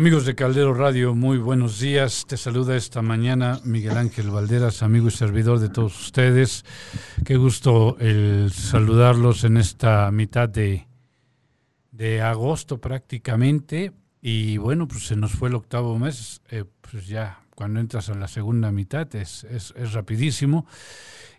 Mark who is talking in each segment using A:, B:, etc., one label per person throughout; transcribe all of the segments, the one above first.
A: Amigos de Caldero Radio, muy buenos días. Te saluda esta mañana Miguel Ángel Valderas, amigo y servidor de todos ustedes. Qué gusto el saludarlos en esta mitad de, de agosto prácticamente. Y bueno, pues se nos fue el octavo mes, eh, pues ya cuando entras a la segunda mitad es, es, es rapidísimo.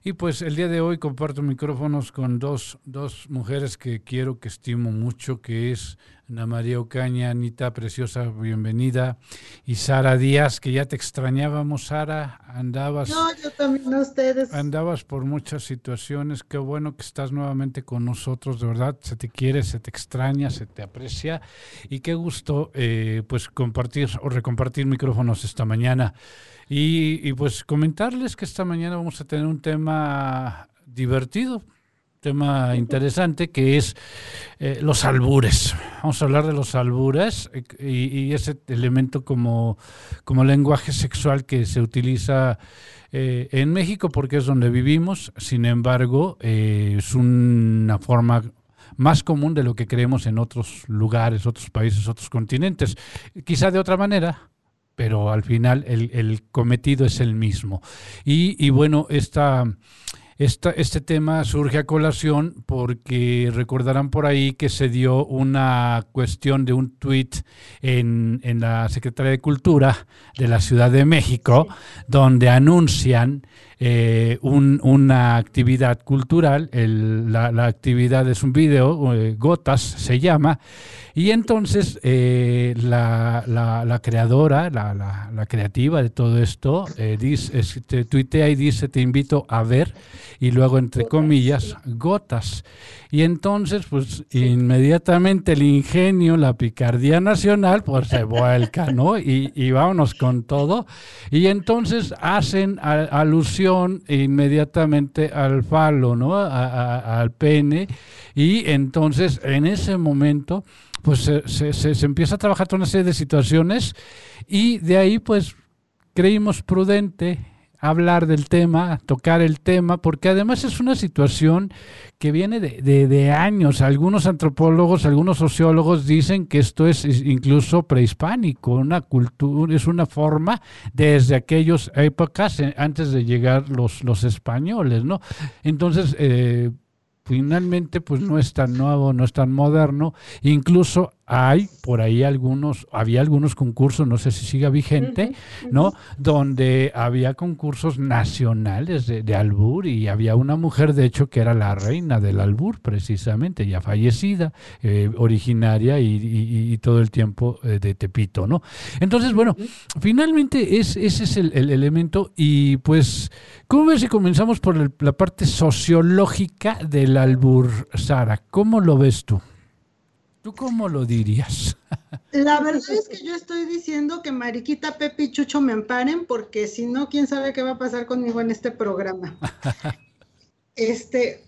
A: Y pues el día de hoy comparto micrófonos con dos, dos mujeres que quiero, que estimo mucho, que es Ana María Ocaña, Anita Preciosa, bienvenida. Y Sara Díaz, que ya te extrañábamos, Sara, andabas...
B: No, yo también a ustedes.
A: Andabas por muchas situaciones, qué bueno que estás nuevamente con nosotros, de verdad, se te quiere, se te extraña, se te aprecia. Y qué gusto, eh, pues, compartir o recompartir micrófonos esta mañana. Y, y pues comentarles que esta mañana vamos a tener un tema divertido, tema interesante que es eh, los albures. Vamos a hablar de los albures eh, y, y, ese elemento como, como lenguaje sexual que se utiliza eh, en México porque es donde vivimos, sin embargo, es una forma más común de lo que creemos en otros lugares, otros países, otros continentes. Quizá de otra manera, pero al final el, el cometido es el mismo. Y, y bueno, esta esta, este tema surge a colación porque recordarán por ahí que se dio una cuestión de un tuit en, en, la Secretaría de Cultura de la Ciudad de México, donde anuncian eh, un, una actividad cultural, el, la, la, actividad es un video, eh, Gotas se llama, y entonces eh, la, la, la, creadora, la, creativa de todo esto, dice, este, tuitea y dice, te invito a ver, y luego entre comillas, gotas. Y entonces, pues inmediatamente el ingenio, la picardía nacional, pues se vuelca, ¿no? Y, y vámonos con todo. Y entonces hacen a, alusión inmediatamente al falo, ¿no? Al pene. Y entonces, en ese momento, pues se, se, se, empieza a trabajar toda una serie de situaciones y de ahí pues creímos prudente hablar del tema, tocar el tema, porque además es una situación que viene de, de, años. Algunos antropólogos, algunos sociólogos dicen que esto es incluso prehispánico, una cultura, es una forma desde aquellas épocas, eh, antes de llegar los, los españoles, ¿no? Entonces, eh, finalmente pues no es tan nuevo, no es tan moderno, incluso hay por ahí algunos, había algunos concursos, no sé si siga vigente, uh -huh, ¿no? Uh -huh. Donde había concursos nacionales de, de, albur y había una mujer, de hecho, que era la reina del albur, precisamente, ya fallecida, eh, originaria y, y, y, todo el tiempo eh, de Tepito, ¿no? Entonces, bueno, uh -huh. finalmente es, ese es el, el, elemento y pues, ¿cómo ves si comenzamos por el, la parte sociológica del albur, Sara? ¿Cómo lo ves tú? ¿Tú cómo lo dirías?
B: La verdad es que yo estoy diciendo que Mariquita, Pepe y Chucho me amparen, porque si no, quién sabe qué va a pasar conmigo en este programa. Este,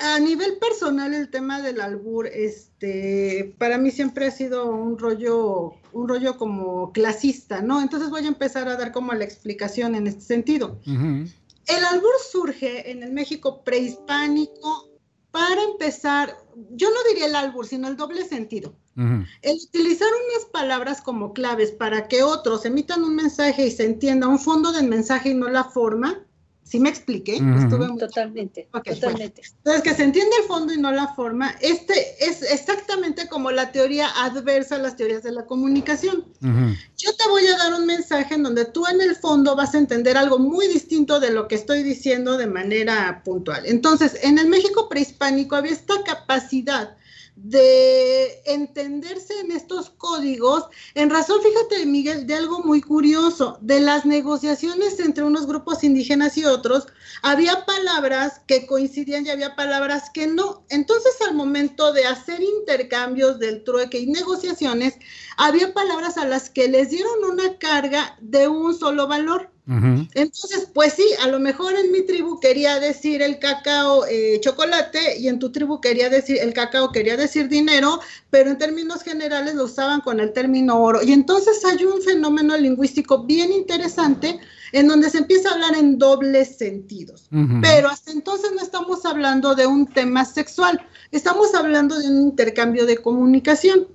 B: a nivel personal, el tema del albur, este, para mí siempre ha sido un rollo, un rollo como clasista, ¿no? Entonces voy a empezar a dar como la explicación en este sentido. Uh -huh. El albur surge en el México prehispánico para empezar, yo no diría el albur, sino el doble sentido. Uh -huh. El utilizar unas palabras como claves para que otros emitan un mensaje y se entienda un fondo del mensaje y no la forma. ¿Sí me expliqué? Uh
C: -huh. Estuve muy... Totalmente, okay, totalmente.
B: Bueno. Entonces, que se entiende el fondo y no la forma, este es exactamente como la teoría adversa a las teorías de la comunicación. Uh -huh. Yo te voy a dar un mensaje en donde tú en el fondo vas a entender algo muy distinto de lo que estoy diciendo de manera puntual. Entonces, en el México prehispánico había esta capacidad de entenderse en estos códigos, en razón, fíjate, Miguel, de algo muy curioso, de las negociaciones entre unos grupos indígenas y otros, había palabras que coincidían y había palabras que no. Entonces, al momento de hacer intercambios del trueque y negociaciones, había palabras a las que les dieron una carga de un solo valor. Uh -huh. Entonces, pues sí, a lo mejor en mi tribu quería decir el cacao eh, chocolate y en tu tribu quería decir el cacao quería decir dinero, pero en términos generales lo usaban con el término oro. Y entonces hay un fenómeno lingüístico bien interesante en donde se empieza a hablar en dobles sentidos. Uh -huh. Pero hasta entonces no estamos hablando de un tema sexual, estamos hablando de un intercambio de comunicación.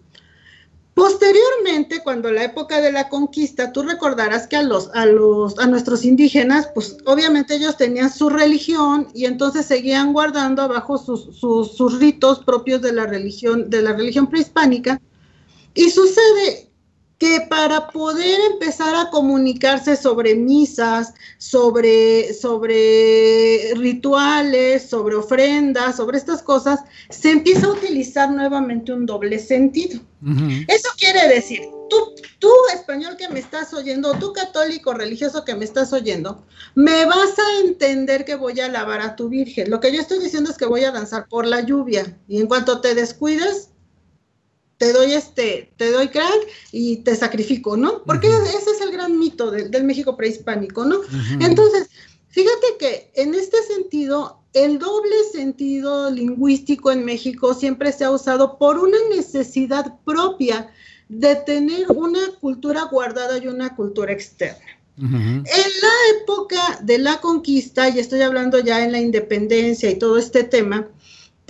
B: Posteriormente, cuando la época de la conquista, tú recordarás que a los, a los, a nuestros indígenas, pues obviamente ellos tenían su religión y entonces seguían guardando abajo sus, sus, sus ritos propios de la religión, de la religión prehispánica. Y sucede que para poder empezar a comunicarse sobre misas, sobre, sobre rituales, sobre ofrendas, sobre estas cosas, se empieza a utilizar nuevamente un doble sentido. Eso quiere decir, tú, tú español que me estás oyendo, tú católico religioso que me estás oyendo, me vas a entender que voy a alabar a tu Virgen. Lo que yo estoy diciendo es que voy a danzar por la lluvia y en cuanto te descuides, te doy este, te doy crack y te sacrifico, ¿no? Porque ese es el gran mito del México prehispánico, ¿no? Entonces, fíjate que en este sentido, el doble sentido lingüístico en México siempre se ha usado por una necesidad propia de tener una cultura guardada y una cultura externa. En la época de la conquista, y estoy hablando ya en la independencia y todo este tema,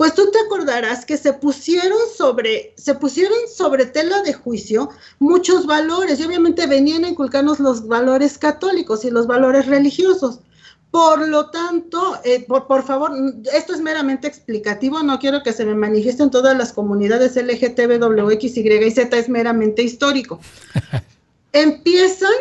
B: pues tú te acordarás que se pusieron sobre, se pusieron sobre tela de juicio muchos valores y obviamente venían a inculcarnos los valores católicos y los valores religiosos. Por lo tanto, eh, por, por, favor, esto es meramente explicativo, no quiero que se me manifiesten todas las comunidades LGTB, WX, Y y Z, es meramente histórico. Empiezan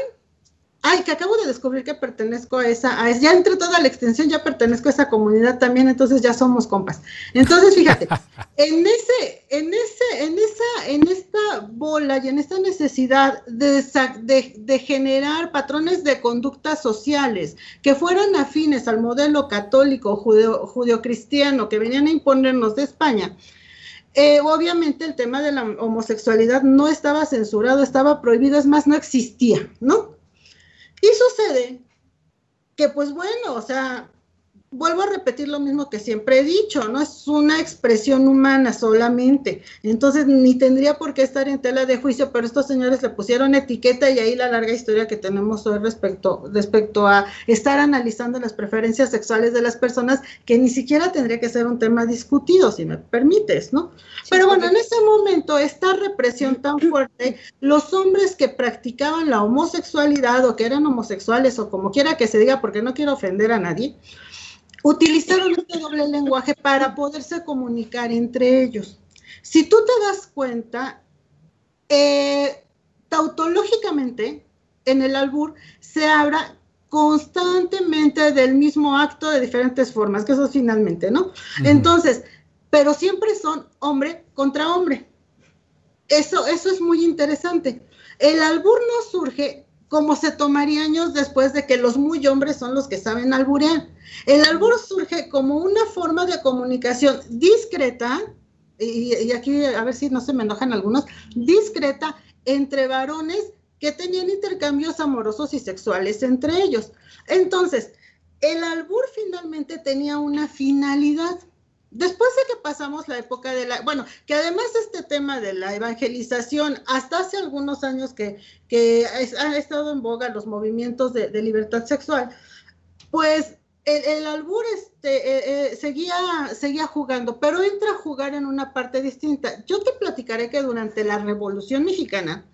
B: ay, que acabo de descubrir que pertenezco a esa, a, ya entre toda la extensión ya pertenezco a esa comunidad también, entonces ya somos compas. Entonces, fíjate, en ese, en ese, en esa, en esta bola y en esta necesidad de, de, generar patrones de conductas sociales que fueran afines al modelo católico judeo, cristiano que venían a imponernos de España, eh, obviamente el tema de la homosexualidad no estaba censurado, estaba prohibido, es más, no existía, ¿no? Y sucede que, pues bueno, o sea, vuelvo a repetir lo mismo que siempre he dicho, no es una expresión humana solamente, entonces ni tendría por qué estar en tela de juicio, pero estos señores le pusieron etiqueta y ahí la larga historia que tenemos hoy respecto, respecto a estar analizando las preferencias sexuales de las personas, que ni siquiera tendría que ser un tema discutido, si me permites, ¿no? pero bueno, en ese momento, esta represión tan fuerte, los hombres que practicaban la homosexualidad o que eran homosexuales o como quiera que se diga, porque no quiero ofender a nadie, utilizaron este doble lenguaje para poderse comunicar entre ellos. Si tú te das cuenta, eh, tautológicamente, en el albur se habla constantemente del mismo acto de diferentes formas, que eso es finalmente, ¿no? Entonces, pero siempre son hombre contra hombre. Eso, eso es muy interesante. El albur no surge como se tomaría años después de que los muy hombres son los que saben alburear. El albur surge como una forma de comunicación discreta, y, aquí a ver si no se me enojan algunos, discreta entre varones que tenían intercambios amorosos y sexuales entre ellos. Entonces, el albur finalmente tenía una finalidad. Después de que pasamos la época de la, bueno, que además este tema de la evangelización, hasta hace algunos años que, que ha estado en boga los movimientos de, libertad sexual, pues el, albur este, eh, eh, seguía, seguía jugando, pero entra a jugar en una parte distinta. Yo te platicaré que durante la Revolución Mexicana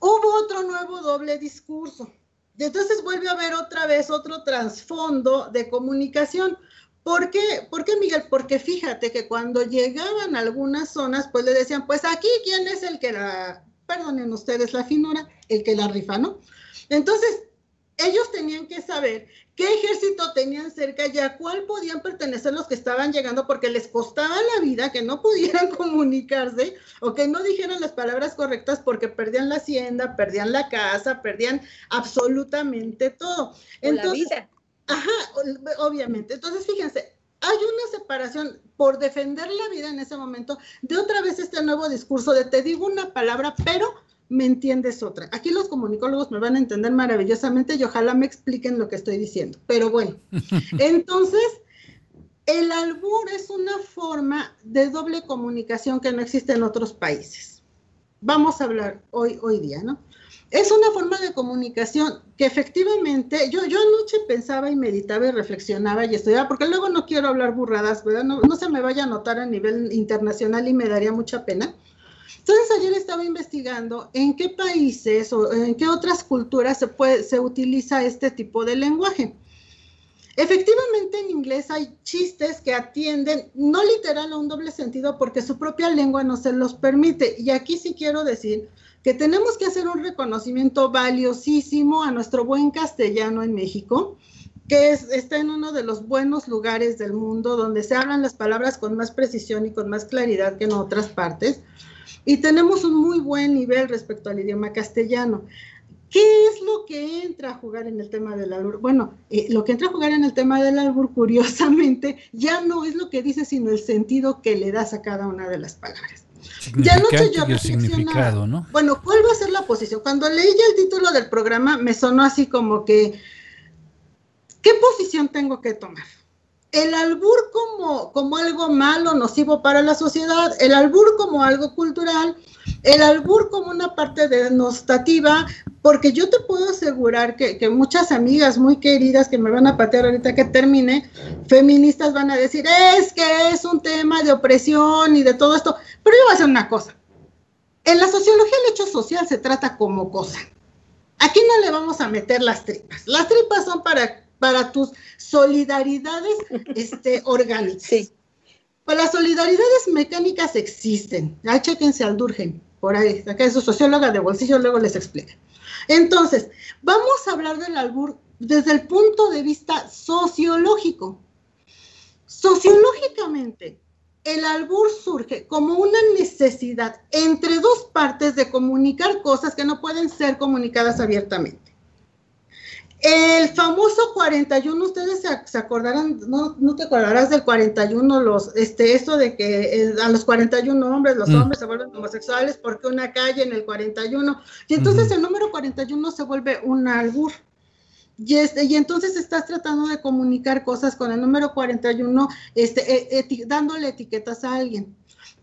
B: hubo otro nuevo doble discurso. Y entonces vuelve a haber otra vez otro trasfondo de comunicación ¿Por qué? ¿Por qué, Miguel? Porque fíjate que cuando llegaban a algunas zonas, pues le decían, pues aquí, ¿quién es el que la, perdonen ustedes la finura, el que la rifa, ¿no? Entonces, ellos tenían que saber qué ejército tenían cerca y a cuál podían pertenecer los que estaban llegando porque les costaba la vida que no pudieran comunicarse o que no dijeran las palabras correctas porque perdían la hacienda, perdían la casa, perdían absolutamente todo. Entonces, la vida. Ajá, obviamente. Entonces, fíjense, hay una separación por defender la vida en ese momento de otra vez este nuevo discurso de te digo una palabra, pero me entiendes otra. Aquí los comunicólogos me van a entender maravillosamente y ojalá me expliquen lo que estoy diciendo. Pero bueno, entonces, el albur es una forma de doble comunicación que no existe en otros países. Vamos a hablar hoy, hoy día, ¿no? Es una forma de comunicación que efectivamente, yo, yo anoche pensaba y meditaba y reflexionaba y estudiaba, porque luego no quiero hablar burradas, ¿verdad? No, no se me vaya a notar a nivel internacional y me daría mucha pena. Entonces ayer estaba investigando en qué países o en qué otras culturas se, puede, se utiliza este tipo de lenguaje. Efectivamente, en inglés hay chistes que atienden, no literal a un doble sentido, porque su propia lengua no se los permite. Y aquí sí quiero decir que tenemos que hacer un reconocimiento valiosísimo a nuestro buen castellano en México, que está en uno de los buenos lugares del mundo donde se hablan las palabras con más precisión y con más claridad que en otras partes. Y tenemos un muy buen nivel respecto al idioma castellano. ¿Qué es lo que entra a jugar en el tema del albur? Bueno, eh, lo que entra a jugar en el tema del albur, curiosamente, ya no es lo que dice, sino el sentido que le das a cada una de las palabras. Ya no sé yo el significado, ¿no? Bueno, ¿cuál va a ser la posición? Cuando leí el título del programa, me sonó así como que, ¿qué posición tengo que tomar? el albur como, como algo malo, nocivo para la sociedad, el albur como algo cultural, el albur como una parte denostativa, porque yo te puedo asegurar que, muchas amigas muy queridas que me van a patear ahorita que termine, feministas van a decir, es que es un tema de opresión y de todo esto, pero yo voy a hacer una cosa. En la sociología el hecho social se trata como cosa. Aquí no le vamos a meter las tripas. Las tripas son para para tus solidaridades este, orgánicas. Sí. Pues las solidaridades mecánicas existen. Ahí chequense al Durgen, por ahí. Acá es su socióloga de bolsillo, luego les explica. Entonces, vamos a hablar del albur desde el punto de vista sociológico. Sociológicamente, el albur surge como una necesidad entre dos partes de comunicar cosas que no pueden ser comunicadas abiertamente. El famoso 41, ustedes se, acordarán, no, no, te acordarás del 41, los, este, esto de que eh, a los 41 hombres, los mm. hombres se vuelven homosexuales porque una calle en el 41, y entonces el número 41 se vuelve un albur. Y, este, y entonces estás tratando de comunicar cosas con el número 41, este, e, dándole etiquetas a alguien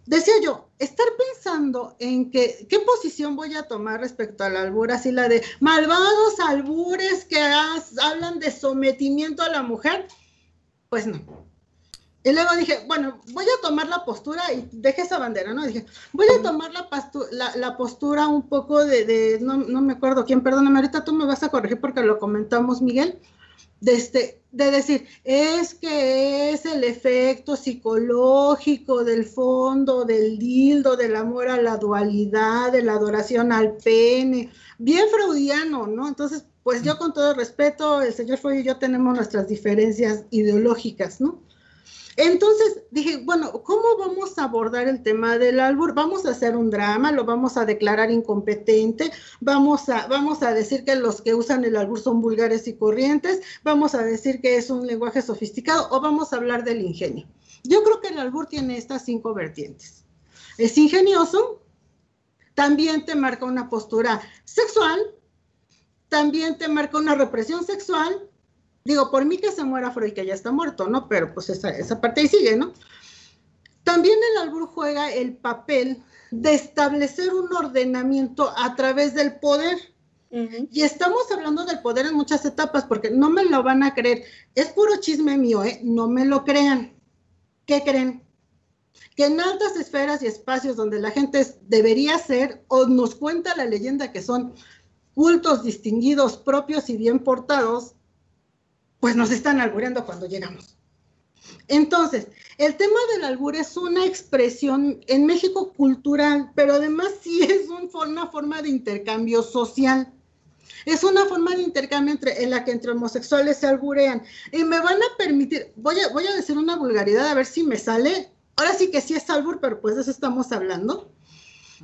B: decía yo, estar pensando en que, qué posición voy a tomar respecto al albur, así la de malvados albures que hablan de sometimiento a la mujer, pues no. Y luego dije, bueno, voy a tomar la postura y dejé esa bandera, ¿no? Dije, voy a tomar la, la, postura un poco de, de no, no, me acuerdo quién, perdóname, ahorita tú me vas a corregir porque lo comentamos, Miguel, de, este, de decir, es que es el efecto psicológico del fondo, del dildo, del amor a la dualidad, de la adoración al pene, bien freudiano, ¿no? Entonces, pues yo con todo respeto, el señor Freud y yo tenemos nuestras diferencias ideológicas, ¿no? Entonces dije, bueno, ¿cómo vamos a abordar el tema del albur? Vamos a hacer un drama, lo vamos a declarar incompetente, vamos a, vamos a decir que los que usan el albur son vulgares y corrientes, vamos a decir que es un lenguaje sofisticado o vamos a hablar del ingenio. Yo creo que el albur tiene estas cinco vertientes. Es ingenioso, también te marca una postura sexual, también te marca una represión sexual, Digo, por mí que se muera Freud, que ya está muerto, ¿no? Pero pues esa, esa parte ahí sigue, ¿no? También el albur juega el papel de establecer un ordenamiento a través del poder. Y estamos hablando del poder en muchas etapas, porque no me lo van a creer. Es puro chisme mío, ¿eh? No me lo crean. ¿Qué creen? Que en altas esferas y espacios donde la gente debería ser, o nos cuenta la leyenda que son cultos distinguidos, propios y bien portados, pues nos están albureando cuando llegamos. Entonces, el tema del albur es una expresión en México cultural, pero además sí es una forma de intercambio social. Es una forma de intercambio entre, en la que entre homosexuales se alburean. Y me van a permitir, voy a, voy a decir una vulgaridad a ver si me sale. Ahora sí que sí es albur, pero pues de eso estamos hablando.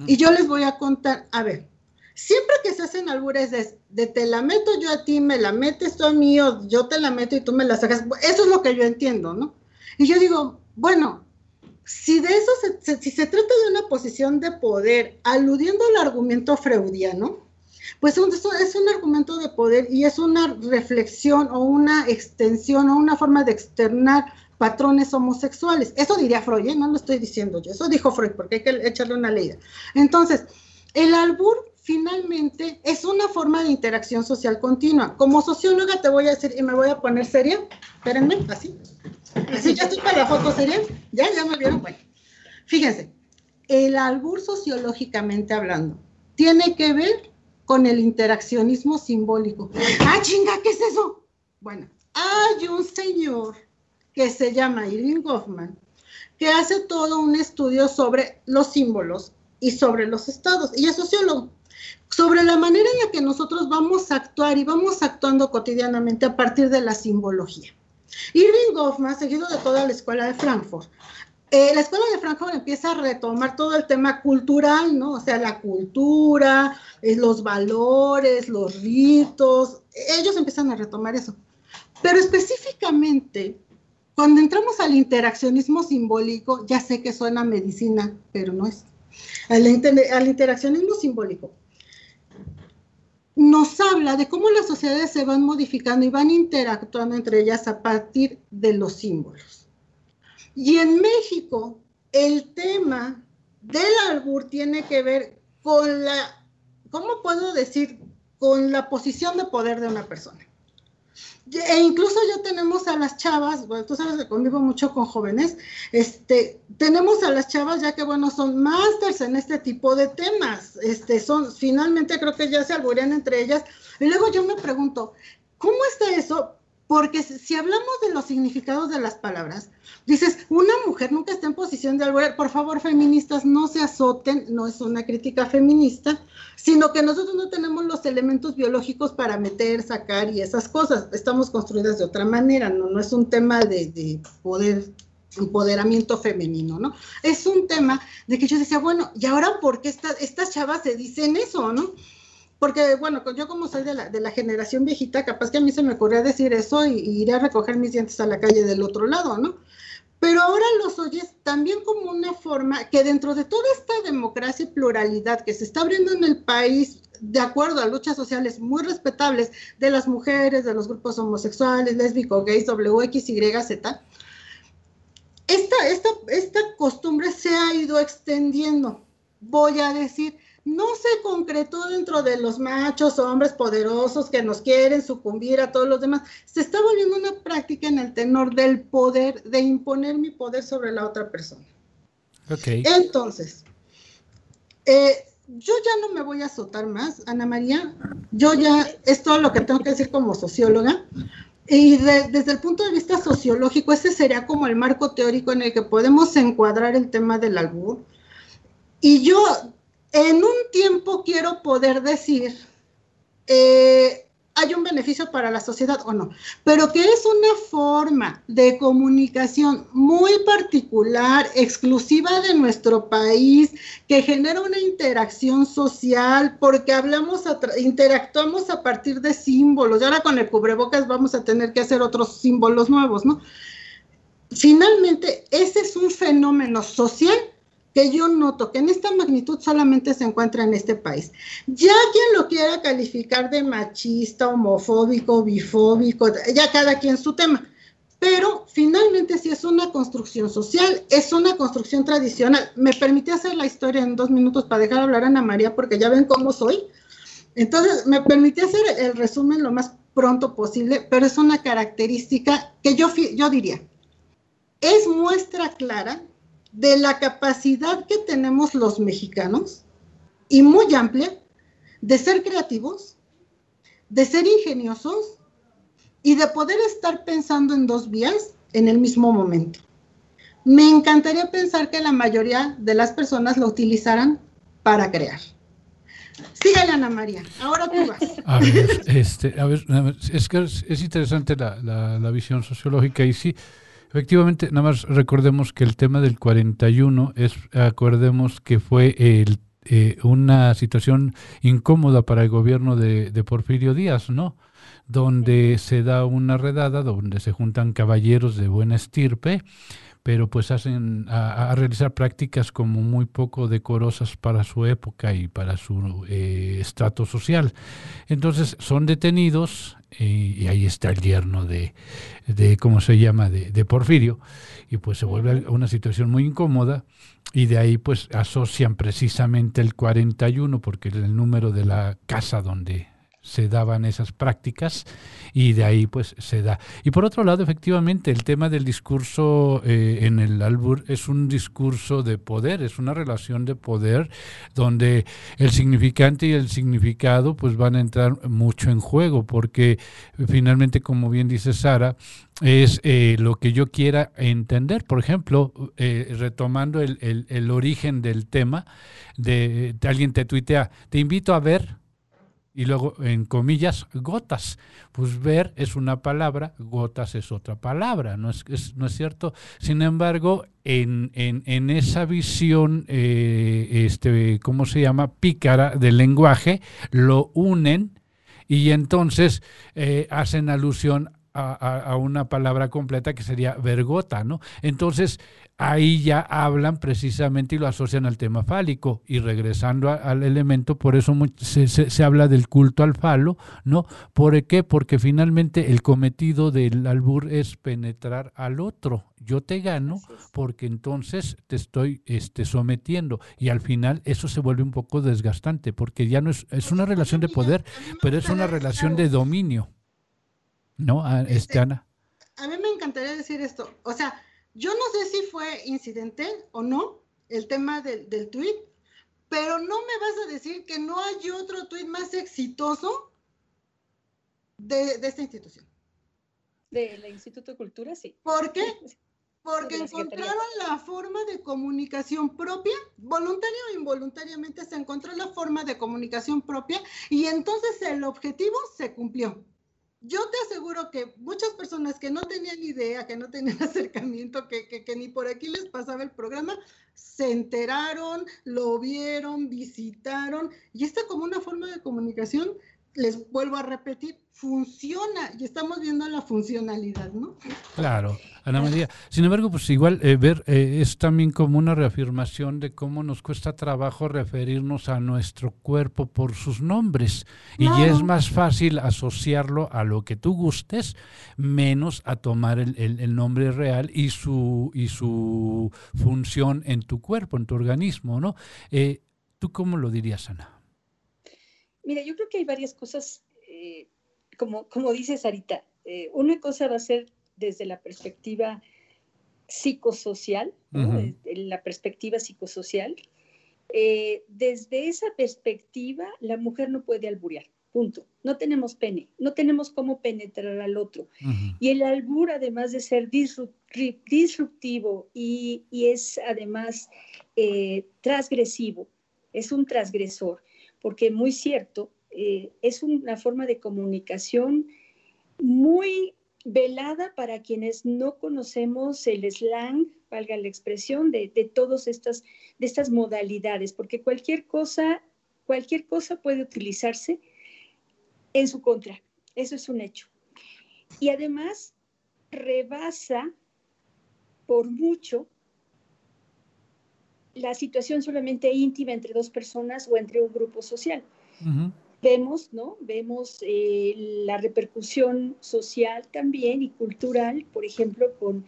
B: Y yo les voy a contar, a ver, siempre que se hacen albures de, te la meto yo a ti, me la metes tú a mí, o yo te la meto y tú me la sacas, eso es lo que yo entiendo, ¿no? Y yo digo, bueno, si de eso se, si se trata de una posición de poder, aludiendo al argumento freudiano, pues eso es un argumento de poder y es una reflexión o una extensión o una forma de externar patrones homosexuales. Eso diría Freud, ¿eh? no lo estoy diciendo yo, eso dijo Freud, porque hay que echarle una leída. Entonces, el albur finalmente es una forma de interacción social continua. Como socióloga te voy a decir, y me voy a poner seria, espérenme, así. Así, ya estoy para la foto seria. Ya, ya me vieron. Bueno, fíjense, el albur sociológicamente hablando tiene que ver con el interaccionismo simbólico. Ah, chinga, ¿qué es eso? Bueno, hay un señor que se llama Irving Goffman que hace todo un estudio sobre los símbolos y sobre los estados, y es sociólogo, sobre la manera en la que nosotros vamos a actuar y vamos actuando cotidianamente a partir de la simbología. Irving Goffman, seguido de toda la escuela de Frankfurt, eh, la escuela de Frankfurt empieza a retomar todo el tema cultural, ¿no? O sea, la cultura, eh, los valores, los ritos, ellos empiezan a retomar eso. Pero específicamente, cuando entramos al interaccionismo simbólico, ya sé que suena medicina, pero no es. Al, al interaccionismo simbólico nos habla de cómo las sociedades se van modificando y van interactuando entre ellas a partir de los símbolos. Y en México, el tema del albur tiene que ver con la, ¿cómo puedo decir? Con la posición de poder de una persona. E incluso ya tenemos a las chavas, bueno, tú sabes que convivo mucho con jóvenes, este, tenemos a las chavas ya que, bueno, son másters en este tipo de temas, este, son, finalmente creo que ya se alburean entre ellas, y luego yo me pregunto, ¿cómo está eso? Porque si hablamos de los significados de las palabras, dices, una mujer nunca está en posición de algo. Por favor, feministas, no se azoten, no es una crítica feminista, sino que nosotros no tenemos los elementos biológicos para meter, sacar y esas cosas. Estamos construidas de otra manera, no, no es un tema de, de poder empoderamiento femenino, ¿no? Es un tema de que yo decía, bueno, ¿y ahora por qué estas chavas se dicen eso, no? Porque bueno, yo como soy de la, generación viejita, capaz que a mí se me ocurría decir eso y, iré a recoger mis dientes a la calle del otro lado, ¿no? Pero ahora los oyes también como una forma que dentro de toda esta democracia y pluralidad que se está abriendo en el país, de acuerdo a luchas sociales muy respetables de las mujeres, de los grupos homosexuales, lésbicos, gays, WX, Y, Z, esta, esta, esta costumbre se ha ido extendiendo. Voy a decir, no se concretó dentro de los machos hombres poderosos que nos quieren sucumbir a todos los demás. Se está volviendo una práctica en el tenor del poder, de imponer mi poder sobre la otra persona.
A: Okay.
B: Entonces, eh, yo ya no me voy a azotar más, Ana María. Yo ya es todo lo que tengo que decir como socióloga. Y desde el punto de vista sociológico, ese sería como el marco teórico en el que podemos encuadrar el tema del albur. Y yo en un tiempo quiero poder decir, eh, hay un beneficio para la sociedad o no, pero que es una forma de comunicación muy particular, exclusiva de nuestro país, que genera una interacción social, porque hablamos, interactuamos a partir de símbolos, y ahora con el cubrebocas vamos a tener que hacer otros símbolos nuevos, ¿no? Finalmente, ese es un fenómeno social que yo noto que en esta magnitud solamente se encuentra en este país. Ya quien lo quiera calificar de machista, homofóbico, bifóbico, ya cada quien su tema. Pero finalmente si es una construcción social, es una construcción tradicional. Me permití hacer la historia en dos minutos para dejar hablar a Ana María porque ya ven cómo soy. Entonces me permití hacer el resumen lo más pronto posible, pero es una característica que yo, yo diría, es muestra clara de la capacidad que tenemos los mexicanos, y muy amplia, de ser creativos, de ser ingeniosos y de poder estar pensando en dos vías en el mismo momento. Me encantaría pensar que la mayoría de las personas lo utilizaran para crear. Sígale, Ana María. Ahora tú vas.
A: A ver, este, es que es, interesante la visión sociológica y sí, Efectivamente, nada más recordemos que el tema del 41 es, acordemos que fue el, eh, una situación incómoda para el gobierno de, Porfirio Díaz, ¿no? Donde se da una redada, donde se juntan caballeros de buena estirpe, pero pues hacen a, realizar prácticas como muy poco decorosas para su época y para su eh, estrato social. Entonces son detenidos y, ahí está el yerno de, de ¿cómo se llama?, de, Porfirio, y pues se vuelve una situación muy incómoda, y de ahí pues asocian precisamente el 41, porque es el número de la casa donde se daban esas prácticas y de ahí pues se da. Y por otro lado, efectivamente, el tema del discurso eh, en el albur es un discurso de poder, es una relación de poder donde el significante y el significado pues van a entrar mucho en juego porque finalmente, como bien dice Sara, es eh, lo que yo quiera entender. Por ejemplo, eh, retomando el, el, el, origen del tema, de, de, alguien te tuitea, te invito a ver y luego en comillas gotas. Pues ver es una palabra, gotas es otra palabra, ¿no es, no es cierto? Sin embargo, en, en, en esa visión, eh, este, ¿cómo se llama? Pícara del lenguaje, lo unen y entonces eh, hacen alusión a, una palabra completa que sería vergota, ¿no? Entonces, ahí ya hablan precisamente y lo asocian al tema fálico. Y regresando a, al elemento, por eso se, se, se, habla del culto al falo, ¿no? ¿Por qué? Porque finalmente el cometido del albur es penetrar al otro. Yo te gano porque entonces te estoy este, sometiendo y al final eso se vuelve un poco desgastante porque ya no es, es una relación de poder, pero es una relación de dominio. ¿No, este, Ana?
B: A mí me encantaría decir esto. O sea, yo no sé si fue incidente o no el tema del, del tweet, pero no me vas a decir que no hay otro tweet más exitoso de, de esta institución.
C: Del Instituto de Cultura, sí.
B: ¿Por qué? Porque encontraron la forma de comunicación propia, voluntaria o involuntariamente se encontró la forma de comunicación propia y entonces el objetivo se cumplió yo te aseguro que muchas personas que no tenían idea, que no tenían acercamiento, que, que, ni por aquí les pasaba el programa, se enteraron, lo vieron, visitaron, y esta como una forma de comunicación, les vuelvo a repetir, funciona y estamos viendo la funcionalidad, ¿no?
A: Claro, Ana María. Sin embargo, pues igual eh, ver eh, es también como una reafirmación de cómo nos cuesta trabajo referirnos a nuestro cuerpo por sus nombres claro. y es más fácil asociarlo a lo que tú gustes menos a tomar el, el, el, nombre real y su y su función en tu cuerpo, en tu organismo, ¿no? Eh, ¿Tú cómo lo dirías, Ana?
C: Mira, yo creo que hay varias cosas, eh, como, como dice Sarita, eh, una cosa va a ser desde la perspectiva psicosocial, uh -huh. ¿no? desde la perspectiva psicosocial. Eh, desde esa perspectiva, la mujer no puede alburear, punto. No tenemos pene, no tenemos cómo penetrar al otro. Uh -huh. Y el albur, además de ser disruptivo y, y es además eh, transgresivo, es un transgresor porque muy cierto, eh, es una forma de comunicación muy velada para quienes no conocemos el slang, valga la expresión, de, de todas estas, de estas modalidades, porque cualquier cosa, cualquier cosa puede utilizarse en su contra, eso es un hecho. Y además rebasa por mucho la situación solamente íntima entre dos personas o entre un grupo social. Uh -huh. Vemos, ¿no? Vemos eh, la repercusión social también y cultural, por ejemplo, con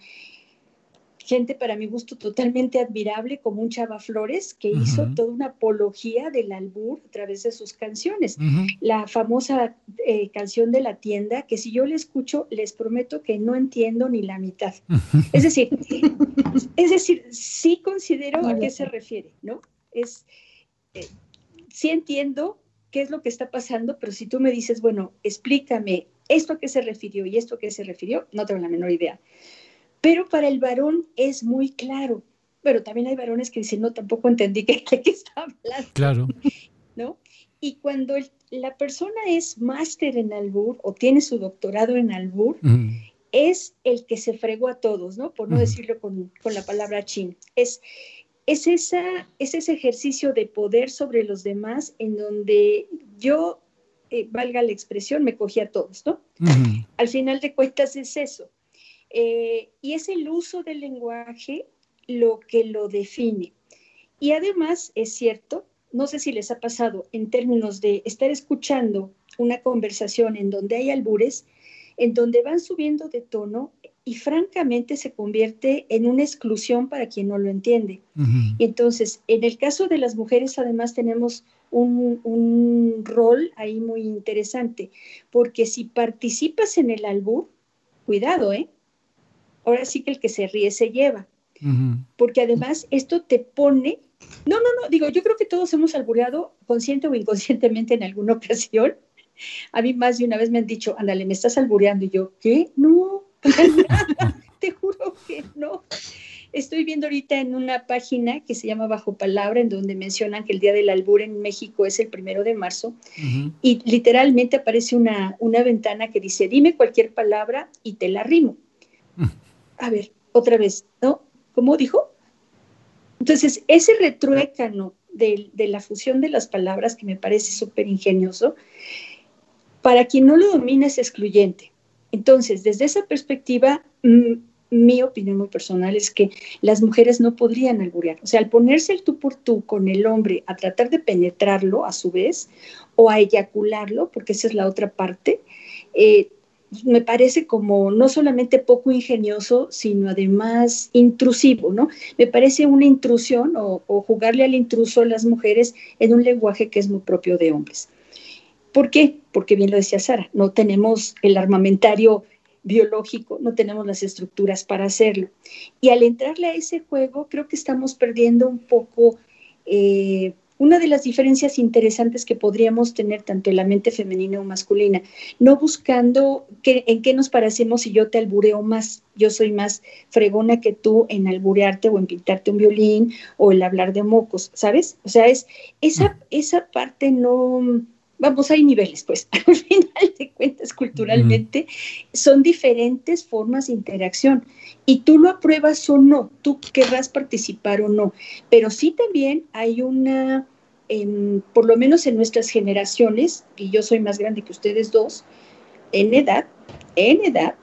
C: gente para mi gusto totalmente admirable como un Chava Flores que uh -huh. hizo toda una apología del albur a través de sus canciones. Uh -huh. La famosa eh, canción de la tienda que si yo la escucho les prometo que no entiendo ni la mitad. Uh -huh. Es decir, es decir, sí considero a qué se refiere, ¿no? Es eh, sí entiendo qué es lo que está pasando, pero si tú me dices, bueno, explícame esto a qué se refirió y esto a qué se refirió, no tengo la menor idea. Pero para el varón es muy claro. Pero también hay varones que dicen, no, tampoco entendí qué, qué está hablando.
A: Claro.
C: ¿No? Y cuando el, la persona es máster en albur o tiene su doctorado en albur, mm. es el que se fregó a todos, ¿no? Por no mm. decirlo con, con, la palabra chin. Es, es, esa, es ese ejercicio de poder sobre los demás en donde yo, eh, valga la expresión, me cogí a todos, ¿no? Mm. Al final de cuentas es eso. Eh, y es el uso del lenguaje lo que lo define. Y además es cierto, no sé si les ha pasado en términos de estar escuchando una conversación en donde hay albures, en donde van subiendo de tono y francamente se convierte en una exclusión para quien no lo entiende. Y entonces, en el caso de las mujeres, además tenemos un, un, rol ahí muy interesante, porque si participas en el albur, cuidado, ¿eh? Ahora sí que el que se ríe se lleva, porque además esto te pone, no, no, no, digo, yo creo que todos hemos albureado consciente o inconscientemente en alguna ocasión. A mí más de una vez me han dicho, ándale, me estás albureando, y yo, ¿qué? No, te juro que no. Estoy viendo ahorita en una página que se llama Bajo Palabra, en donde mencionan que el Día del Albur en México es el primero de marzo, y literalmente aparece una, una ventana que dice, dime cualquier palabra y te la rimo. A ver, otra vez, ¿no? ¿Cómo dijo? Entonces, ese retruécano de, la fusión de las palabras, que me parece súper ingenioso, para quien no lo domina es excluyente. Entonces, desde esa perspectiva, mi opinión muy personal es que las mujeres no podrían alburear. O sea, al ponerse el tú por tú con el hombre a tratar de penetrarlo a su vez o a eyacularlo, porque esa es la otra parte, eh, me parece como no solamente poco ingenioso, sino además intrusivo, ¿no? Me parece una intrusión o, jugarle al intruso a las mujeres en un lenguaje que es muy propio de hombres. ¿Por qué? Porque bien lo decía Sara, no tenemos el armamentario biológico, no tenemos las estructuras para hacerlo. Y al entrarle a ese juego, creo que estamos perdiendo un poco eh, una de las diferencias interesantes que podríamos tener tanto en la mente femenina o masculina, no buscando en qué nos parecemos si yo te albureo más, yo soy más fregona que tú en alburearte o en pintarte un violín o el hablar de mocos, ¿sabes? O sea, es esa, esa parte no, vamos, hay niveles, pues. Al final de cuentas culturalmente son diferentes formas de interacción. Y tú lo apruebas o no, tú querrás participar o no, pero sí también hay una, por lo menos en nuestras generaciones, y yo soy más grande que ustedes dos, en edad, en edad,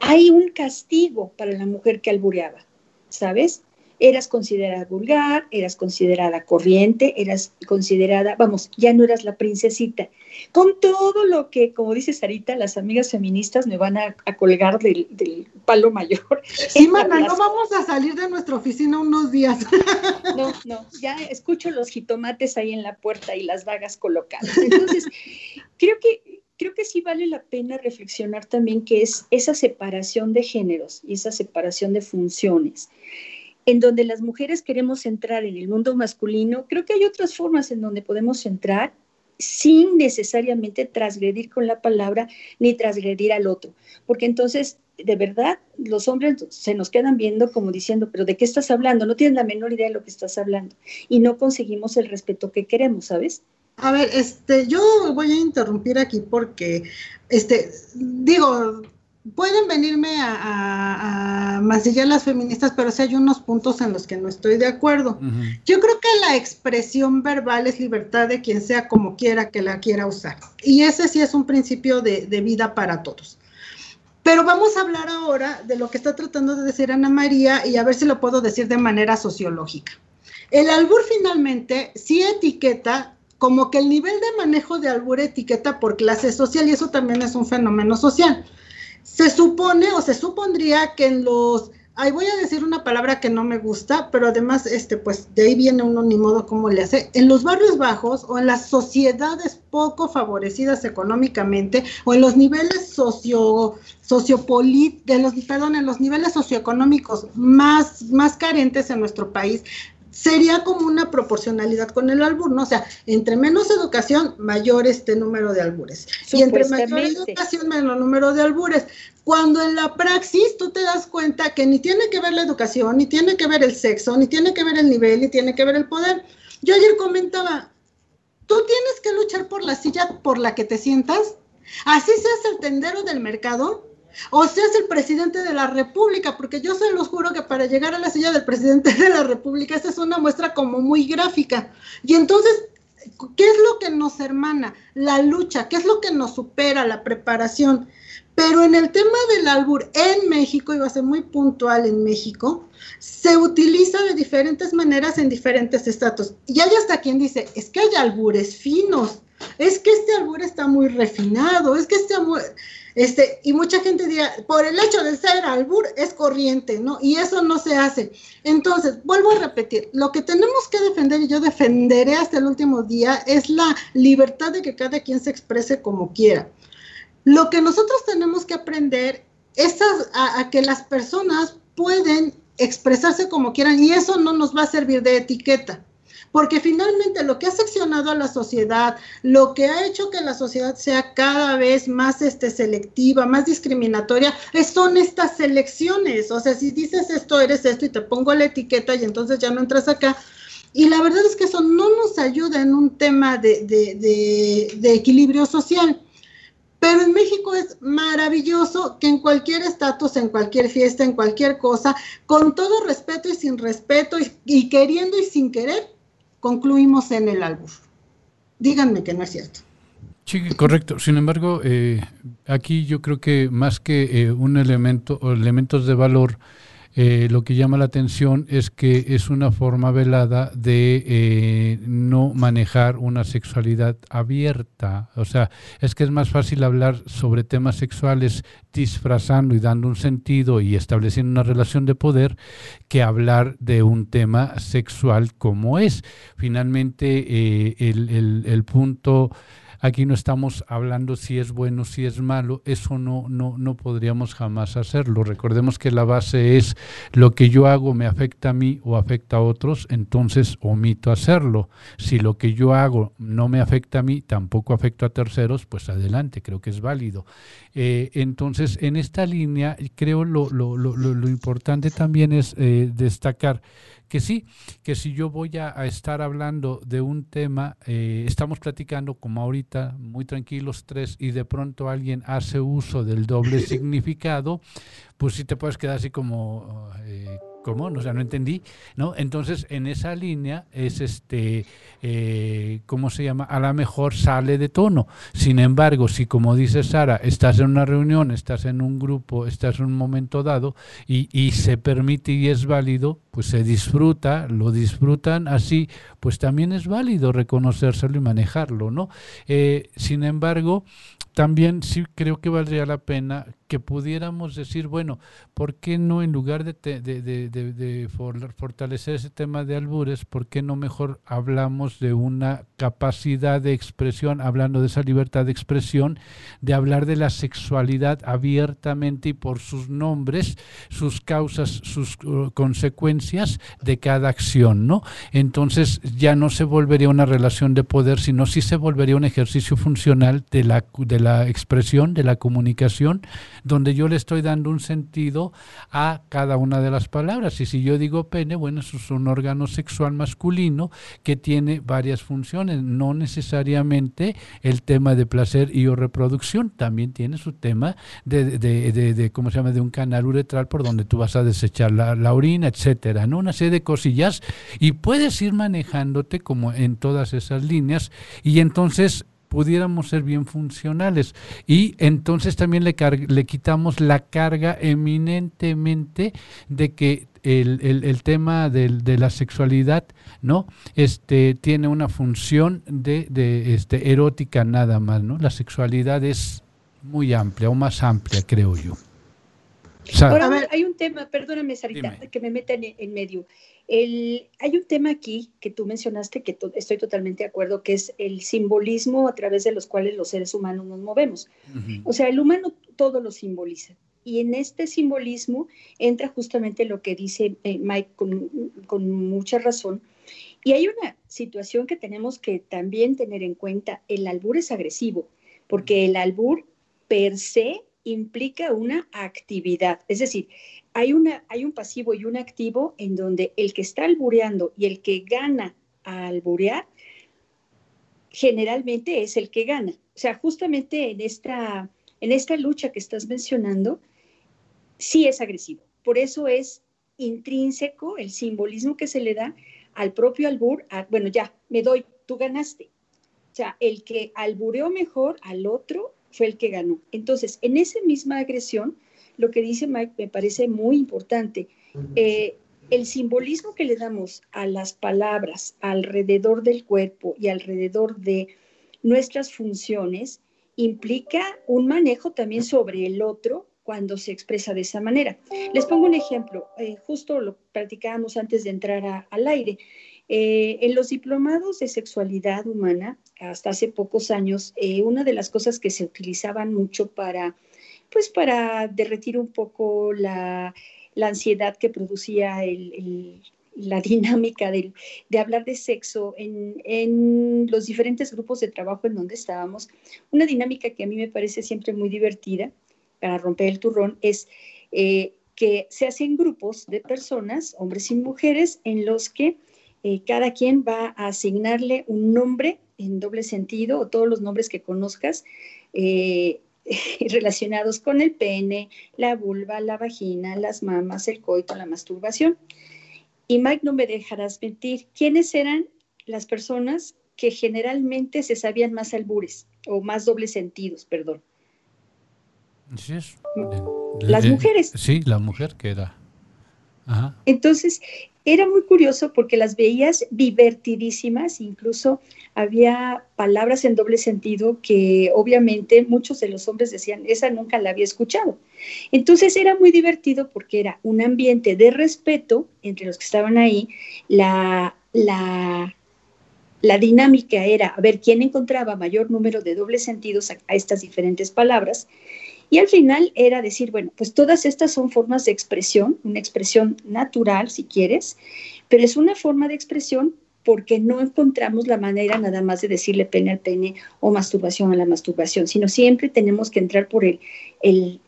C: hay un castigo para la mujer que albureaba, ¿sabes? Eras considerada vulgar, eras considerada corriente, eras considerada, vamos, ya no eras la princesita. Con todo lo que, como dice Sarita, las amigas feministas me van a, colgar del, palo mayor.
B: Sí, mana, no vamos a salir de nuestra oficina unos días.
C: No, no, ya escucho los jitomates ahí en la puerta y las vagas colocadas. Entonces, creo que creo que sí vale la pena reflexionar también que es esa separación de géneros y esa separación de funciones en donde las mujeres queremos entrar en el mundo masculino, creo que hay otras formas en donde podemos entrar sin necesariamente transgredir con la palabra ni transgredir al otro, porque entonces de verdad los hombres se nos quedan viendo como diciendo, pero ¿de qué estás hablando? No tienen la menor idea de lo que estás hablando y no conseguimos el respeto que queremos, ¿sabes?
B: A ver, este, yo voy a interrumpir aquí porque, este, digo, pueden venirme a, a, masillar las feministas, pero sí hay unos puntos en los que no estoy de acuerdo. Yo creo que la expresión verbal es libertad de quien sea como quiera que la quiera usar. Y ese sí es un principio de, de vida para todos. Pero vamos a hablar ahora de lo que está tratando de decir Ana María y a ver si lo puedo decir de manera sociológica. El albur finalmente sí etiqueta como que el nivel de manejo de albur etiqueta por clase social y eso también es un fenómeno social se supone o se supondría que en los, ahí voy a decir una palabra que no me gusta, pero además, este, pues de ahí viene uno ni modo cómo le hace, en los barrios bajos o en las sociedades poco favorecidas económicamente o en los niveles socio, sociopolit, de perdón, en los niveles socioeconómicos más, más carentes en nuestro país, sería como una proporcionalidad con el albur, ¿no? O sea, entre menos educación, mayor este número de albures. Y entre mayor educación, menor número de albures. Cuando en la praxis tú te das cuenta que ni tiene que ver la educación, ni tiene que ver el sexo, ni tiene que ver el nivel, ni tiene que ver el poder. Yo ayer comentaba, tú tienes que luchar por la silla por la que te sientas, así seas el tendero del mercado, o seas el presidente de la República, porque yo se los juro que para llegar a la silla del presidente de la República, esta es una muestra como muy gráfica. Y entonces, ¿qué es lo que nos hermana? La lucha, ¿qué es lo que nos supera? La preparación. Pero en el tema del albur en México, y va a ser muy puntual en México, se utiliza de diferentes maneras en diferentes estatus. Y hay hasta quien dice, es que hay albures finos, es que este albur está muy refinado, es que este albur Este, y mucha gente dirá, por el hecho de ser albur es corriente, ¿no? Y eso no se hace. Entonces, vuelvo a repetir, lo que tenemos que defender, y yo defenderé hasta el último día, es la libertad de que cada quien se exprese como quiera. Lo que nosotros tenemos que aprender es a que las personas pueden expresarse como quieran y eso no nos va a servir de etiqueta porque finalmente lo que ha seccionado a la sociedad, lo que ha hecho que la sociedad sea cada vez más este, selectiva, más discriminatoria, son estas selecciones. O sea, si dices esto, eres esto y te pongo la etiqueta y entonces ya no entras acá. Y la verdad es que eso no nos ayuda en un tema de, de equilibrio social. Pero en México es maravilloso que en cualquier estatus, en cualquier fiesta, en cualquier cosa, con todo respeto y sin respeto y, queriendo y sin querer, concluimos en el albur. Díganme que no es cierto.
A: Sí, correcto. Sin embargo, eh, aquí yo creo que más que eh, un elemento o elementos de valor, eh, lo que llama la atención es que es una forma velada de eh, no manejar una sexualidad abierta. O sea, es que es más fácil hablar sobre temas sexuales disfrazando y dando un sentido y estableciendo una relación de poder que hablar de un tema sexual como es. Finalmente, eh, el, el punto Aquí no estamos hablando si es bueno, si es malo, eso no, no, no podríamos jamás hacerlo. Recordemos que la base es lo que yo hago me afecta a mí o afecta a otros, entonces omito hacerlo. Si lo que yo hago no me afecta a mí, tampoco afecta a terceros, pues adelante, creo que es válido. Eh, entonces, en esta línea, creo lo, lo, lo, lo importante también es eh, destacar que sí, que si yo voy a, estar hablando de un tema, eh, estamos platicando como ahorita, muy tranquilos tres, y de pronto alguien hace uso del doble significado, pues sí te puedes quedar así como... Eh, ¿Cómo? O sea, no entendí, ¿no? Entonces, en esa línea es este, eh, ¿cómo se llama? A lo mejor sale de tono. Sin embargo, si como dice Sara, estás en una reunión, estás en un grupo, estás en un momento dado y, y se permite y es válido, pues se disfruta, lo disfrutan así, pues también es válido reconocérselo y manejarlo, ¿no? Eh, sin embargo, también sí creo que valdría la pena que pudiéramos decir, bueno, ¿por qué no en lugar de, de, fortalecer ese tema de albures, ¿por qué no mejor hablamos de una capacidad de expresión, hablando de esa libertad de expresión, de hablar de la sexualidad abiertamente y por sus nombres, sus causas, sus uh, consecuencias de cada acción, ¿no? Entonces ya no se volvería una relación de poder, sino sí se volvería un ejercicio funcional de la, de la expresión, de la comunicación, donde yo le estoy dando un sentido a cada una de las palabras. Y si yo digo pene, bueno, eso es un órgano sexual masculino que tiene varias funciones, no necesariamente el tema de placer y o reproducción, también tiene su tema de, de, de, ¿cómo se llama?, de un canal uretral por donde tú vas a desechar la, la orina, etcétera, ¿no? Una serie de cosillas y puedes ir manejándote como en todas esas líneas y entonces pudiéramos ser bien funcionales. Y entonces también le, le quitamos la carga eminentemente de que el, el, tema de, de, la sexualidad no este tiene una función de, de, este erótica nada más no la sexualidad es muy amplia o más amplia creo yo.
C: Ahora, hay un tema, perdóname, Sarita, que me meta en, medio. El, hay un tema aquí que tú mencionaste que estoy totalmente de acuerdo, que es el simbolismo a través de los cuales los seres humanos nos movemos. O sea, el humano todo lo simboliza. Y en este simbolismo entra justamente lo que dice eh, Mike con, con mucha razón. Y hay una situación que tenemos que también tener en cuenta. El albur es agresivo, porque el albur per se implica una actividad. Es decir, hay, una, hay un pasivo y un activo en donde el que está albureando y el que gana a alburear generalmente es el que gana. O sea, justamente en esta, en esta lucha que estás mencionando, sí es agresivo. Por eso es intrínseco el simbolismo que se le da al propio albur. bueno, ya, me doy, tú ganaste. O sea, el que albureó mejor al otro fue el que ganó. Entonces, en esa misma agresión, lo que dice Mike me parece muy importante. Eh, el simbolismo que le damos a las palabras alrededor del cuerpo y alrededor de nuestras funciones implica un manejo también sobre el otro cuando se expresa de esa manera. Les pongo un ejemplo, eh, justo lo platicábamos antes de entrar al aire. Eh, en los diplomados de sexualidad humana, hasta hace pocos años, eh, una de las cosas que se utilizaban mucho para, pues para derretir un poco la, ansiedad que producía la dinámica de, hablar de sexo en, en, los diferentes grupos de trabajo en donde estábamos, una dinámica que a mí me parece siempre muy divertida para romper el turrón es eh, que se hacen grupos de personas, hombres y mujeres, en los que eh, cada quien va a asignarle un nombre en doble sentido o todos los nombres que conozcas eh, relacionados con el pene, la vulva, la vagina, las mamas, el coito, la masturbación. Y Mike, no me dejarás mentir, ¿quiénes eran las personas que generalmente se sabían más albures o más dobles sentidos, perdón? Las mujeres.
A: Sí, la mujer que era.
C: Entonces, era muy curioso porque las veías divertidísimas, incluso había palabras en doble sentido que obviamente muchos de los hombres decían, esa nunca la había escuchado. Entonces era muy divertido porque era un ambiente de respeto entre los que estaban ahí, la, la, la dinámica era a ver quién encontraba mayor número de dobles sentidos a estas diferentes palabras y al final era decir, bueno, pues todas estas son formas de expresión, una expresión natural si quieres, pero es una forma de expresión porque no encontramos la manera nada más de decirle pene al pene o masturbación a la masturbación, sino siempre tenemos que entrar por el, el,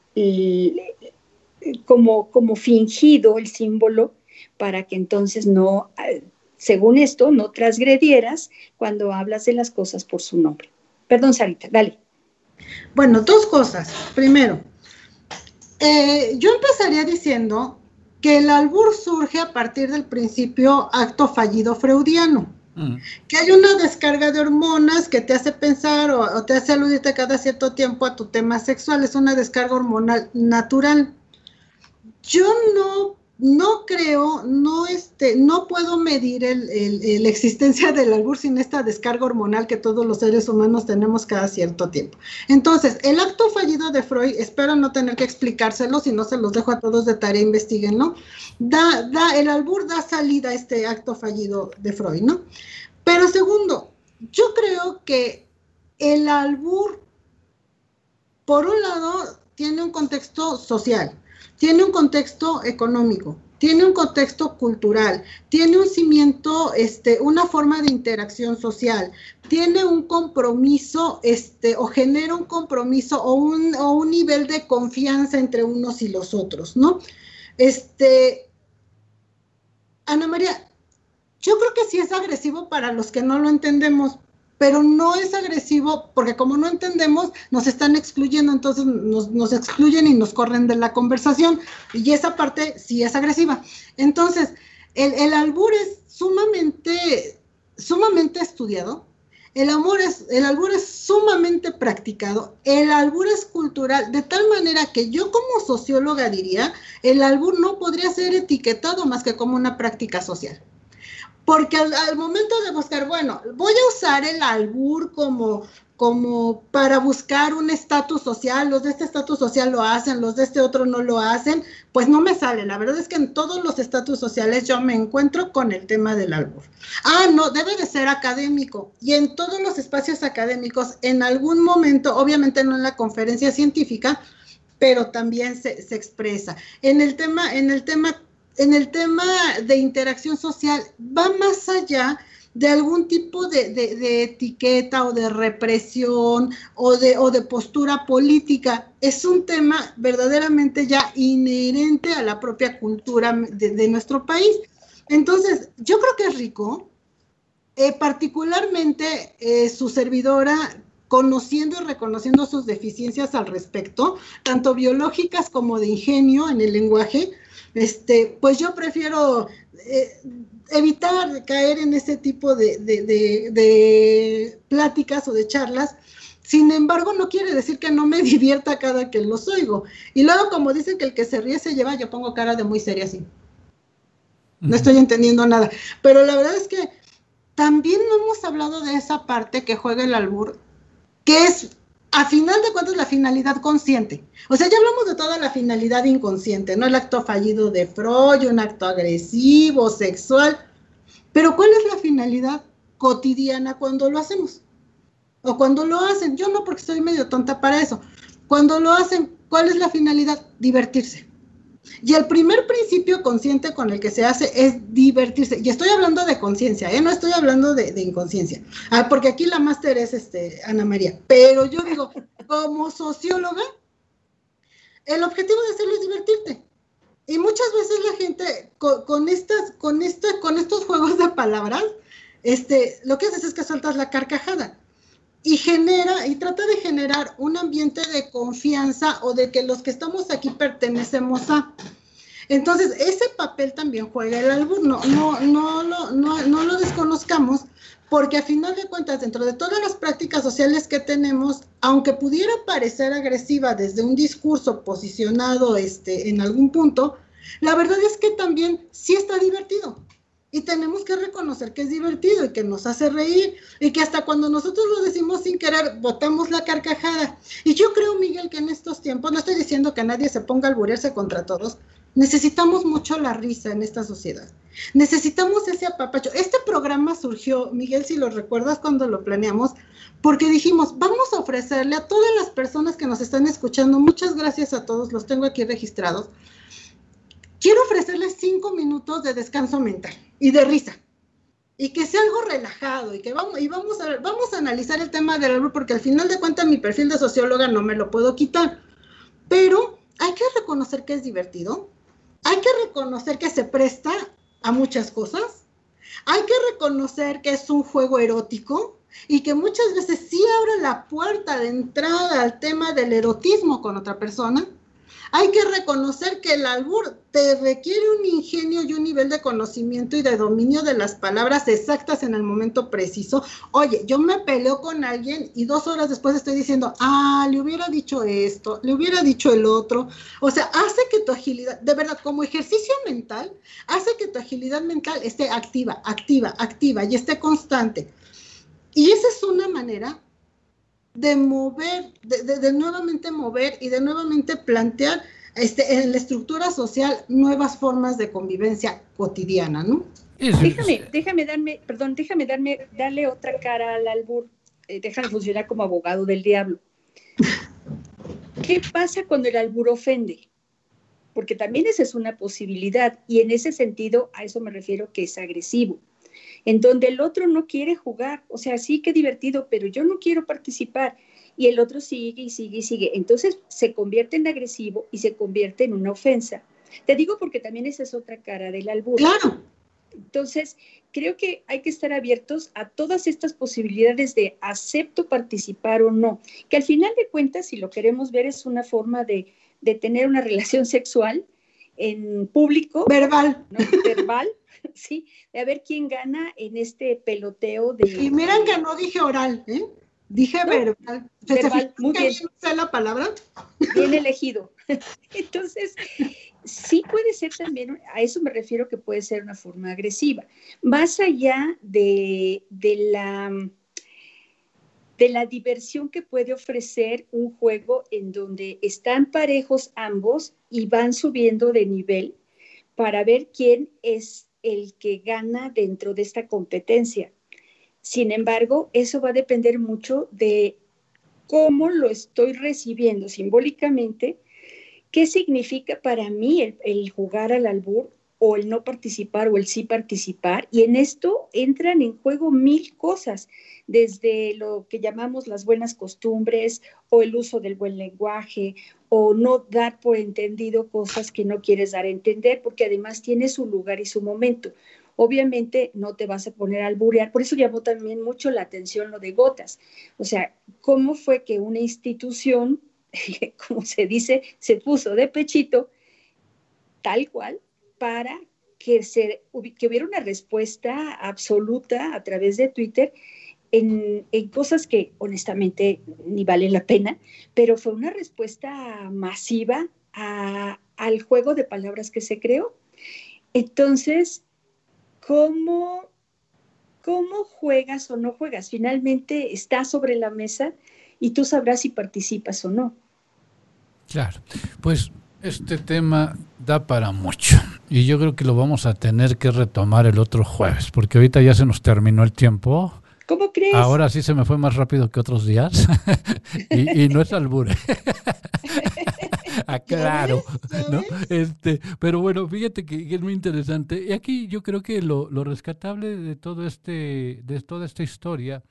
C: como, como fingido el símbolo para que entonces no, según esto, no transgredieras cuando hablas de las cosas por su nombre. Perdón, Sarita, dale.
B: Bueno, dos cosas. Primero, eh, yo empezaría diciendo que el albur surge a partir del principio acto fallido freudiano. Mm. Que hay una descarga de hormonas que te hace pensar o, o, te hace aludirte cada cierto tiempo a tu tema sexual. Es una descarga hormonal natural. Yo no no creo, no, este, no puedo medir el, la existencia del albur sin esta descarga hormonal que todos los seres humanos tenemos cada cierto tiempo. Entonces, el acto fallido de Freud, espero no tener que explicárselo, si no se los dejo a todos de tarea, investiguenlo. Da, da, el albur da salida a este acto fallido de Freud, ¿no? Pero segundo, yo creo que el albur, por un lado, tiene un contexto social tiene un contexto económico, tiene un contexto cultural, tiene un cimiento, este, una forma de interacción social, tiene un compromiso, este, o genera un compromiso o un, o un nivel de confianza entre unos y los otros, ¿no? Este, Ana María, yo creo que sí es agresivo para los que no lo entendemos, pero no es agresivo porque como no entendemos, nos están excluyendo, entonces nos, excluyen y nos corren de la conversación. Y esa parte sí es agresiva. Entonces, el, el albur es sumamente, sumamente estudiado. El, amor es, el albur es sumamente practicado, el albur es cultural, de tal manera que yo como socióloga diría, el albur no podría ser etiquetado más que como una práctica social. Porque al, momento de buscar, bueno, voy a usar el albur como, como para buscar un estatus social, los de este estatus social lo hacen, los de este otro no lo hacen, pues no me sale. La verdad es que en todos los estatus sociales yo me encuentro con el tema del albur. Ah, no, debe de ser académico. Y en todos los espacios académicos, en algún momento, obviamente no en la conferencia científica, pero también se, se expresa. En el tema, en el tema en el tema de interacción social va más allá de algún tipo de, etiqueta o de represión o de, o de postura política. Es un tema verdaderamente ya inherente a la propia cultura de, nuestro país. Entonces, yo creo que es rico, eh, particularmente eh, su servidora conociendo y reconociendo sus deficiencias al respecto, tanto biológicas como de ingenio en el lenguaje, este, pues yo prefiero eh, evitar caer en ese tipo de, de, pláticas o de charlas. Sin embargo, no quiere decir que no me divierta cada que los oigo. Y luego, como dicen que el que se ríe se lleva, yo pongo cara de muy seria así. No estoy entendiendo nada. Pero la verdad es que también no hemos hablado de esa parte que juega el albur, que es a final de cuentas la finalidad consciente. O sea, ya hablamos de toda la finalidad inconsciente, ¿no? El acto fallido de Freud, un acto agresivo, sexual. Pero ¿cuál es la finalidad cotidiana cuando lo hacemos? O cuando lo hacen. Yo no, porque estoy medio tonta para eso. Cuando lo hacen, ¿cuál es la finalidad? Divertirse. Y el primer principio consciente con el que se hace es divertirse. Y estoy hablando de conciencia, ¿eh? no estoy hablando de, inconsciencia. Ah, porque aquí la máster es este, Ana María. Pero yo digo, como socióloga, el objetivo de hacerlo es divertirte. Y muchas veces la gente con, estas, con, con estos juegos de palabras, este, lo que haces es que sueltas la carcajada y genera y trata de generar un ambiente de confianza o de que los que estamos aquí pertenecemos a. Entonces, ese papel también juega el albur, no, no, no, no, no, lo desconozcamos, porque a final de cuentas, dentro de todas las prácticas sociales que tenemos, aunque pudiera parecer agresiva desde un discurso posicionado este, en algún punto, la verdad es que también sí está divertido y tenemos que reconocer que es divertido y que nos hace reír y que hasta cuando nosotros lo decimos sin querer, botamos la carcajada. Y yo creo, Miguel, que en estos tiempos, no estoy diciendo que nadie se ponga a alburearse contra todos, necesitamos mucho la risa en esta sociedad. Necesitamos ese apapacho. Este programa surgió, Miguel, si lo recuerdas cuando lo planeamos, porque dijimos, vamos a ofrecerle a todas las personas que nos están escuchando, muchas gracias a todos, los tengo aquí registrados, quiero ofrecerles cinco minutos de descanso mental y de risa. Y que sea algo relajado y que vamos, y vamos, a, vamos a analizar el tema del árbol porque al final de cuentas mi perfil de socióloga no me lo puedo quitar. Pero hay que reconocer que es divertido, hay que reconocer que se presta a muchas cosas, hay que reconocer que es un juego erótico y que muchas veces sí abre la puerta de entrada al tema del erotismo con otra persona hay que reconocer que el albur te requiere un ingenio y un nivel de conocimiento y de dominio de las palabras exactas en el momento preciso. Oye, yo me peleo con alguien y dos horas después estoy diciendo, ah, le hubiera dicho esto, le hubiera dicho el otro. O sea, hace que tu agilidad, de verdad, como ejercicio mental, hace que tu agilidad mental esté activa, activa, activa y esté constante. Y esa es una manera de mover, de, nuevamente mover y de nuevamente plantear este, en la estructura social nuevas formas de convivencia cotidiana, ¿no?
C: Déjame, déjame darme, perdón, déjame darme, darle otra cara al albur, eh, déjame funcionar como abogado del diablo. ¿Qué pasa cuando el albur ofende? Porque también esa es una posibilidad y en ese sentido a eso me refiero que es agresivo en donde el otro no quiere jugar, o sea, sí que divertido, pero yo no quiero participar. Y el otro sigue y sigue y sigue. Entonces se convierte en agresivo y se convierte en una ofensa. Te digo porque también esa es otra cara del albur.
B: Claro.
C: Entonces, creo que hay que estar abiertos a todas estas posibilidades de acepto participar o no, que al final de cuentas, si lo queremos ver, es una forma de, de tener una relación sexual en público.
B: Verbal.
C: Verbal, sí, de ver quién gana en este peloteo de...
B: Y miren que no dije oral, ¿eh? Dije verbal.
C: verbal muy bien.
B: la palabra?
C: Bien elegido. Entonces, sí puede ser también, a eso me refiero que puede ser una forma agresiva. Más allá de, de la de la diversión que puede ofrecer un juego en donde están parejos ambos y van subiendo de nivel para ver quién es el que gana dentro de esta competencia. Sin embargo, eso va a depender mucho de cómo lo estoy recibiendo simbólicamente, qué significa para mí el, jugar al albur o el no participar o el sí participar. Y en esto entran en juego mil cosas, desde lo que llamamos las buenas costumbres o el uso del buen lenguaje o no dar por entendido cosas que no quieres dar a entender, porque además tiene su lugar y su momento. Obviamente no te vas a poner a alburear, por eso llamó también mucho la atención lo de gotas. O sea, ¿cómo fue que una institución, como se dice, se puso de pechito, tal cual, para que, se, que hubiera una respuesta absoluta a través de Twitter en, cosas que honestamente ni valen la pena, pero fue una respuesta masiva al juego de palabras que se creó. Entonces, ¿cómo, ¿cómo juegas o no juegas? Finalmente está sobre la mesa y tú sabrás si participas o no.
A: Claro, pues este tema da para mucho y yo creo que lo vamos a tener que retomar el otro jueves, porque ahorita ya se nos terminó el tiempo.
C: ¿Cómo crees?
A: Ahora sí se me fue más rápido que otros días y, no es albure. Aclaro, ¿no? Este, pero bueno, fíjate que, es muy interesante. Y aquí yo creo que lo, lo rescatable de todo este, de toda esta historia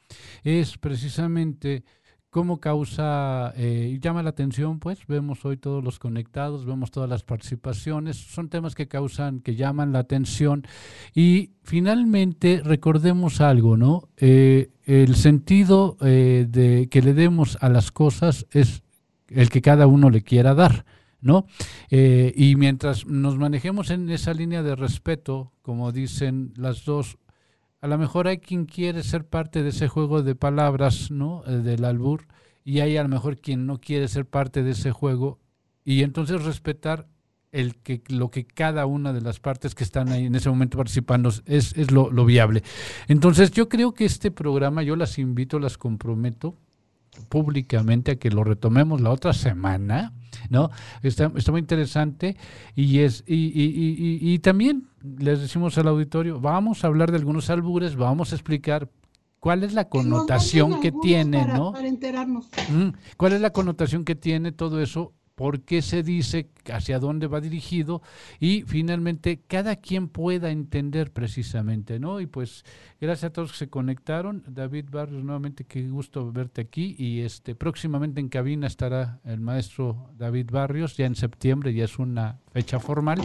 A: es precisamente cómo causa, eh, llama la atención, pues vemos hoy todos los conectados, vemos todas las participaciones, son temas que causan, que llaman la atención y finalmente recordemos algo, ¿no? Eh, el sentido eh, de que le demos a las cosas es el que cada uno le quiera dar. ¿No? y mientras nos manejemos en esa línea de respeto, como dicen las dos a lo mejor hay quien quiere ser parte de ese juego de palabras, ¿no? Eh, del albur, y hay a lo mejor quien no quiere ser parte de ese juego, y entonces respetar el que lo que cada una de las partes que están ahí en ese momento participando es, es lo, lo viable. Entonces yo creo que este programa, yo las invito, las comprometo públicamente a que lo retomemos la otra semana, ¿no? Está, está muy interesante y es y, y, y, también les decimos al auditorio, vamos a hablar de algunos albures, vamos a explicar cuál es la connotación que tiene, ¿no?
B: Para enterarnos.
A: ¿Cuál es la connotación que tiene todo eso por qué se dice, hacia dónde va dirigido y finalmente cada quien pueda entender precisamente, ¿no? Y pues gracias a todos que se conectaron. David Barrios, nuevamente qué gusto verte aquí y este próximamente en cabina estará el maestro David Barrios, ya en septiembre, ya es una fecha formal.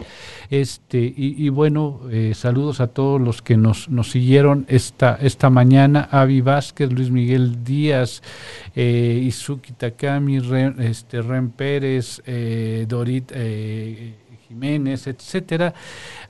A: Este, y, bueno, eh, saludos a todos los que nos, nos siguieron esta, esta mañana, Avi Vázquez, Luis Miguel Díaz, eh, Izuki Takami, este, Ren Pérez, eh, Dorit eh, Jiménez, etcétera.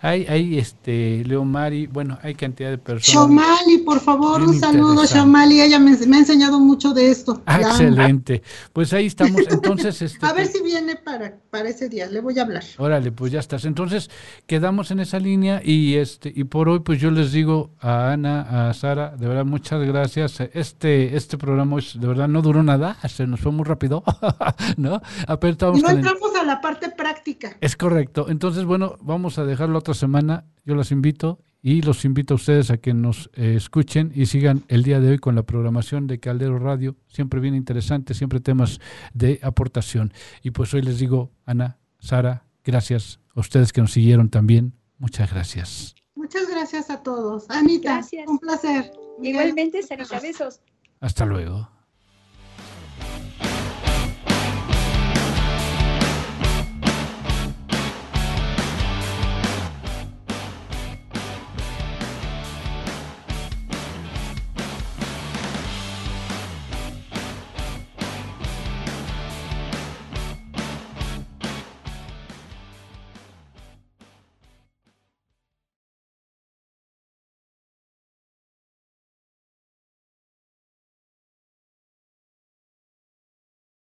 A: Hay, hay este, Leomari, bueno, hay cantidad de personas.
B: Shomali, por favor, un saludo, Shomali, ella me, ha enseñado mucho de esto.
A: Ah, excelente. Pues ahí estamos. Entonces, este,
B: a ver si viene para, para ese día, le voy a hablar.
A: Órale, pues ya estás. Entonces, quedamos en esa línea y este, y por hoy, pues yo les digo a Ana, a Sara, de verdad, muchas gracias. Este, este programa de verdad no duró nada, se nos fue muy rápido, ¿no?
B: y no entramos a la parte práctica.
A: Es correcto. Entonces, bueno, vamos a dejarlo semana. Yo los invito y los invito a ustedes a que nos eh, escuchen y sigan el día de hoy con la programación de Caldero Radio. Siempre bien interesante, siempre temas de aportación. Y pues hoy les digo, Ana, Sara, gracias a ustedes que nos siguieron también. Muchas gracias.
B: Muchas gracias a todos. Anita, un placer.
C: Igualmente, Sarita, besos.
A: Hasta luego.